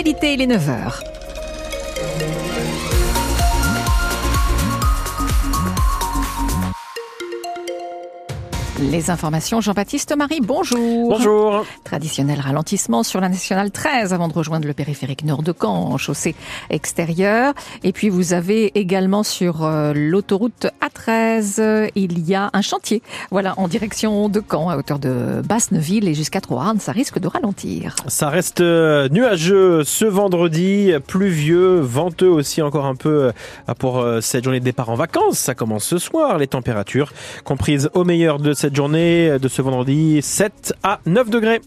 fidélité, il est 9h. Les informations, Jean-Baptiste Marie, bonjour. Bonjour. Traditionnel ralentissement sur la nationale 13 avant de rejoindre le périphérique nord de Caen en chaussée extérieure. Et puis vous avez également sur euh, l'autoroute A13, il y a un chantier. Voilà, en direction de Caen, à hauteur de Basse-Neuville et jusqu'à Troarn, ça risque de ralentir. Ça reste euh, nuageux ce vendredi, pluvieux, venteux aussi encore un peu euh, pour cette journée de départ en vacances. Ça commence ce soir, les températures comprises au meilleur de cette journée de ce vendredi 7 à 9 degrés.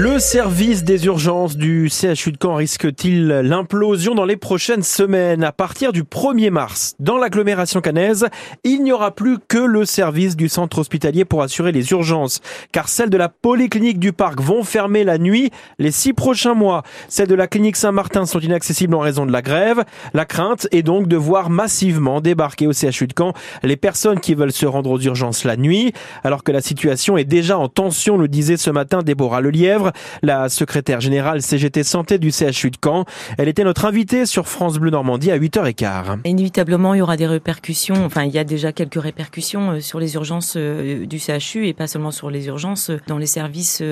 Le service des urgences du CHU de Caen risque-t-il l'implosion dans les prochaines semaines? À partir du 1er mars, dans l'agglomération cannaise, il n'y aura plus que le service du centre hospitalier pour assurer les urgences, car celles de la polyclinique du parc vont fermer la nuit les six prochains mois. Celles de la clinique Saint-Martin sont inaccessibles en raison de la grève. La crainte est donc de voir massivement débarquer au CHU de Caen les personnes qui veulent se rendre aux urgences la nuit, alors que la situation est déjà en tension, le disait ce matin Déborah Lelièvre, la secrétaire générale CGT Santé du CHU de Caen. Elle était notre invitée sur France Bleu Normandie à 8h15. Inévitablement, il y aura des répercussions, enfin il y a déjà quelques répercussions euh, sur les urgences euh, du CHU et pas seulement sur les urgences, euh, dans les services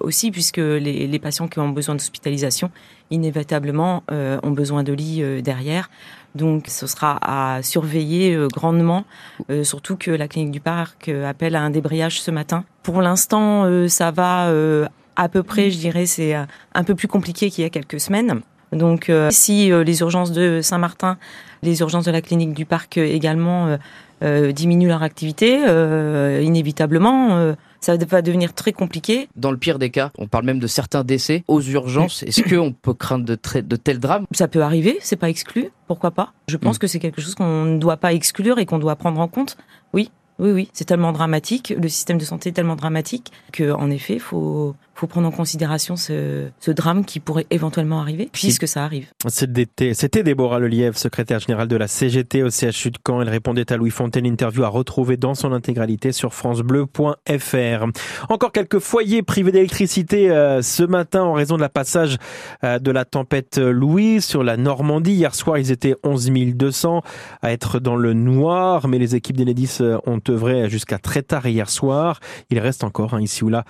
aussi, puisque les, patients qui ont besoin d'hospitalisation, inévitablement, ont besoin de lits derrière. Donc ce sera à surveiller grandement, surtout que la clinique du parc appelle à un débrayage ce matin. Pour l'instant, ça va à peu près, je dirais, c'est euh, un peu plus compliqué qu'il y a quelques semaines. Donc, euh, si euh, les urgences de Saint-Martin, les urgences de la clinique du parc également diminuent leur activité, inévitablement, ça va devenir très compliqué. Dans le pire des cas, on parle même de certains décès aux urgences. Est-ce qu'on peut craindre de, de tels drames? Ça peut arriver, c'est pas exclu. Pourquoi pas? Je pense mm. que c'est quelque chose qu'on ne doit pas exclure et qu'on doit prendre en compte. Oui, oui, oui, c'est tellement dramatique, le système de santé est tellement dramatique que, en effet, faut faut prendre en considération ce, ce, drame qui pourrait éventuellement arriver, puisque ça arrive. C'était Déborah Lelièvre, secrétaire générale de la CGT au CHU de Caen. Elle répondait à Louis Fontaine, interview à retrouver dans son intégralité sur francebleu.fr. Encore quelques foyers privés d'électricité euh, ce matin en raison de la passage euh, de la tempête Louis sur la Normandie. Hier soir, ils étaient 11 200 à être dans le noir, mais les équipes d'Enedis euh, ont œuvré jusqu'à très tard hier soir. Il reste encore hein, ici ou là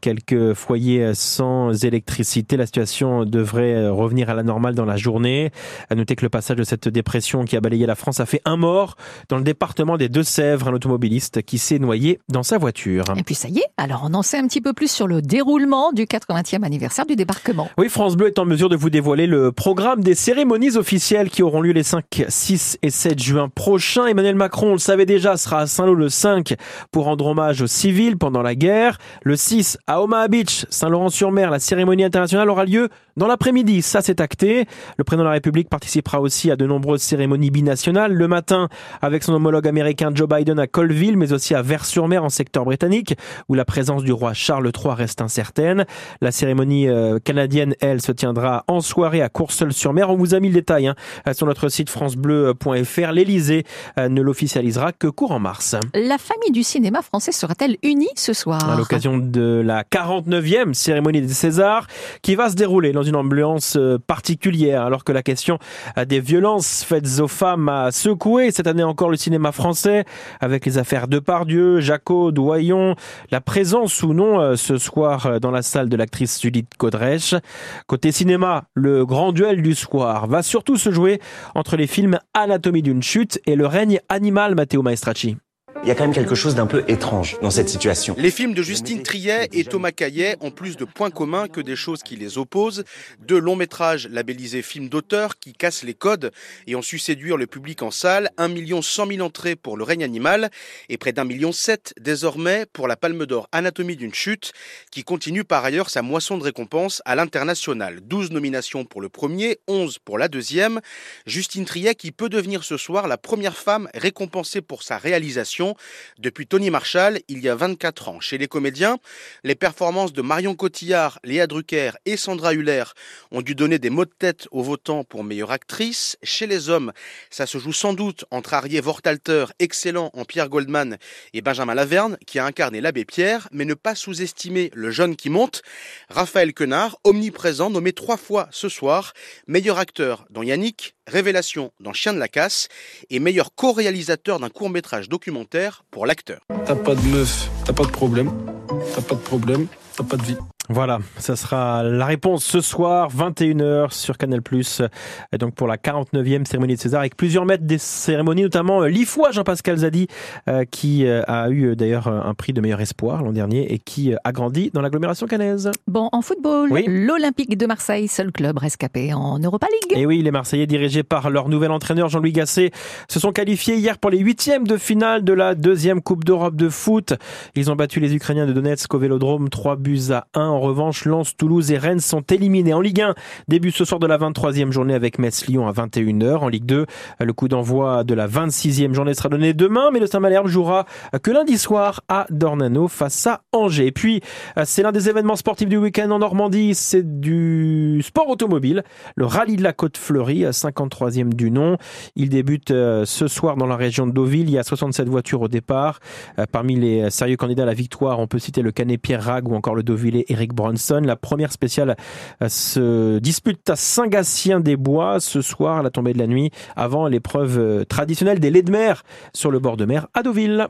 quelques foyers sans électricité. La situation devrait revenir à la normale dans la journée. À noter que le passage de cette dépression qui a balayé la France a fait un mort dans le département des Deux-Sèvres, un automobiliste qui s'est noyé dans sa voiture. Et puis ça y est, alors on en sait un petit peu plus sur le déroulement du 80e anniversaire du débarquement. Oui, France Bleu est en mesure de vous dévoiler le programme des cérémonies officielles qui auront lieu les 5, 6 et 7 juin prochains. Emmanuel Macron, on le savait déjà, sera à Saint-Lô le 5 pour rendre hommage aux civils pendant la guerre. Le 6 à Omaha Beach Saint-Laurent-sur-Mer, la cérémonie internationale aura lieu dans l'après-midi. Ça, c'est acté. Le président de la République participera aussi à de nombreuses cérémonies binationales. Le matin, avec son homologue américain Joe Biden à Colville, mais aussi à Vers-sur-Mer en secteur britannique, où la présence du roi Charles III reste incertaine. La cérémonie euh, canadienne, elle, se tiendra en soirée à Courseul-sur-Mer. On vous a mis le détail hein, sur notre site francebleu.fr. L'Elysée euh, ne l'officialisera que courant mars. La famille du cinéma français sera-t-elle unie ce soir? À l'occasion de la 49 cérémonie des Césars qui va se dérouler dans une ambiance euh, particulière alors que la question des violences faites aux femmes a secoué cette année encore le cinéma français avec les affaires de Pardieu, Jaco, Doyon, la présence ou non euh, ce soir euh, dans la salle de l'actrice Judith Godrèche. Côté cinéma, le grand duel du soir va surtout se jouer entre les films Anatomie d'une chute et Le règne animal Matteo Maestracci. Il y a quand même quelque chose d'un peu étrange dans cette situation. Les films de Justine Triet et Thomas Caillet ont plus de points communs que des choses qui les opposent. Deux longs métrages labellisés films d'auteur qui cassent les codes et ont su séduire le public en salle. 1 million 100 000 entrées pour Le règne animal et près d'un million sept désormais pour la Palme d'Or Anatomie d'une chute qui continue par ailleurs sa moisson de récompenses à l'international. 12 nominations pour le premier, 11 pour la deuxième. Justine Triet qui peut devenir ce soir la première femme récompensée pour sa réalisation depuis Tony Marshall il y a 24 ans. Chez les comédiens, les performances de Marion Cotillard, Léa Drucker et Sandra Huller ont dû donner des mots de tête aux votants pour meilleure actrice. Chez les hommes, ça se joue sans doute entre Arié Vortalter, excellent en Pierre Goldman, et Benjamin Laverne, qui a incarné l'abbé Pierre, mais ne pas sous-estimer le jeune qui monte. Raphaël Quenard, omniprésent, nommé trois fois ce soir, meilleur acteur dans Yannick, révélation dans Chien de la casse, et meilleur co-réalisateur d'un court-métrage documentaire pour l'acteur. T'as pas de meuf, t'as pas de problème, t'as pas de problème, t'as pas de vie. Voilà, ça sera la réponse ce soir, 21h sur Canal+. Et donc pour la 49e cérémonie de César, avec plusieurs maîtres des cérémonies, notamment euh, l'IFOI Jean-Pascal Zadi, euh, qui euh, a eu d'ailleurs un prix de meilleur espoir l'an dernier et qui a grandi dans l'agglomération cannaise. Bon, en football, Oui. l'Olympique de Marseille, seul club rescapé en Europa League. Et oui, les Marseillais dirigés par leur nouvel entraîneur Jean-Louis Gasset se sont qualifiés hier pour les huitièmes de finale de la deuxième Coupe d'Europe de foot. Ils ont battu les Ukrainiens de Donetsk au Vélodrome 3 buts à 1. En revanche, Lens, Toulouse et Rennes sont éliminés. En Ligue 1, début ce soir de la 23e journée avec Metz-Lyon à 21h. En Ligue 2, le coup d'envoi de la 26e journée sera donné demain, mais le Saint-Malherbe jouera que lundi soir à Dornano face à Angers. Et puis, c'est l'un des événements sportifs du week-end en Normandie, c'est du sport automobile, le rallye de la Côte Fleurie, 53e du nom. Il débute euh, ce soir dans la région de Deauville. Il y a 67 voitures au départ. Euh, Parmi les sérieux candidats à la victoire, on peut citer le Canet Pierre Rag ou encore le Deauvillais Eric Bronson. La première spéciale euh, se dispute à Saint-Gatien-des-Bois ce soir à la tombée de la nuit avant l'épreuve euh, traditionnelle des laits de mer sur le bord de mer à Deauville.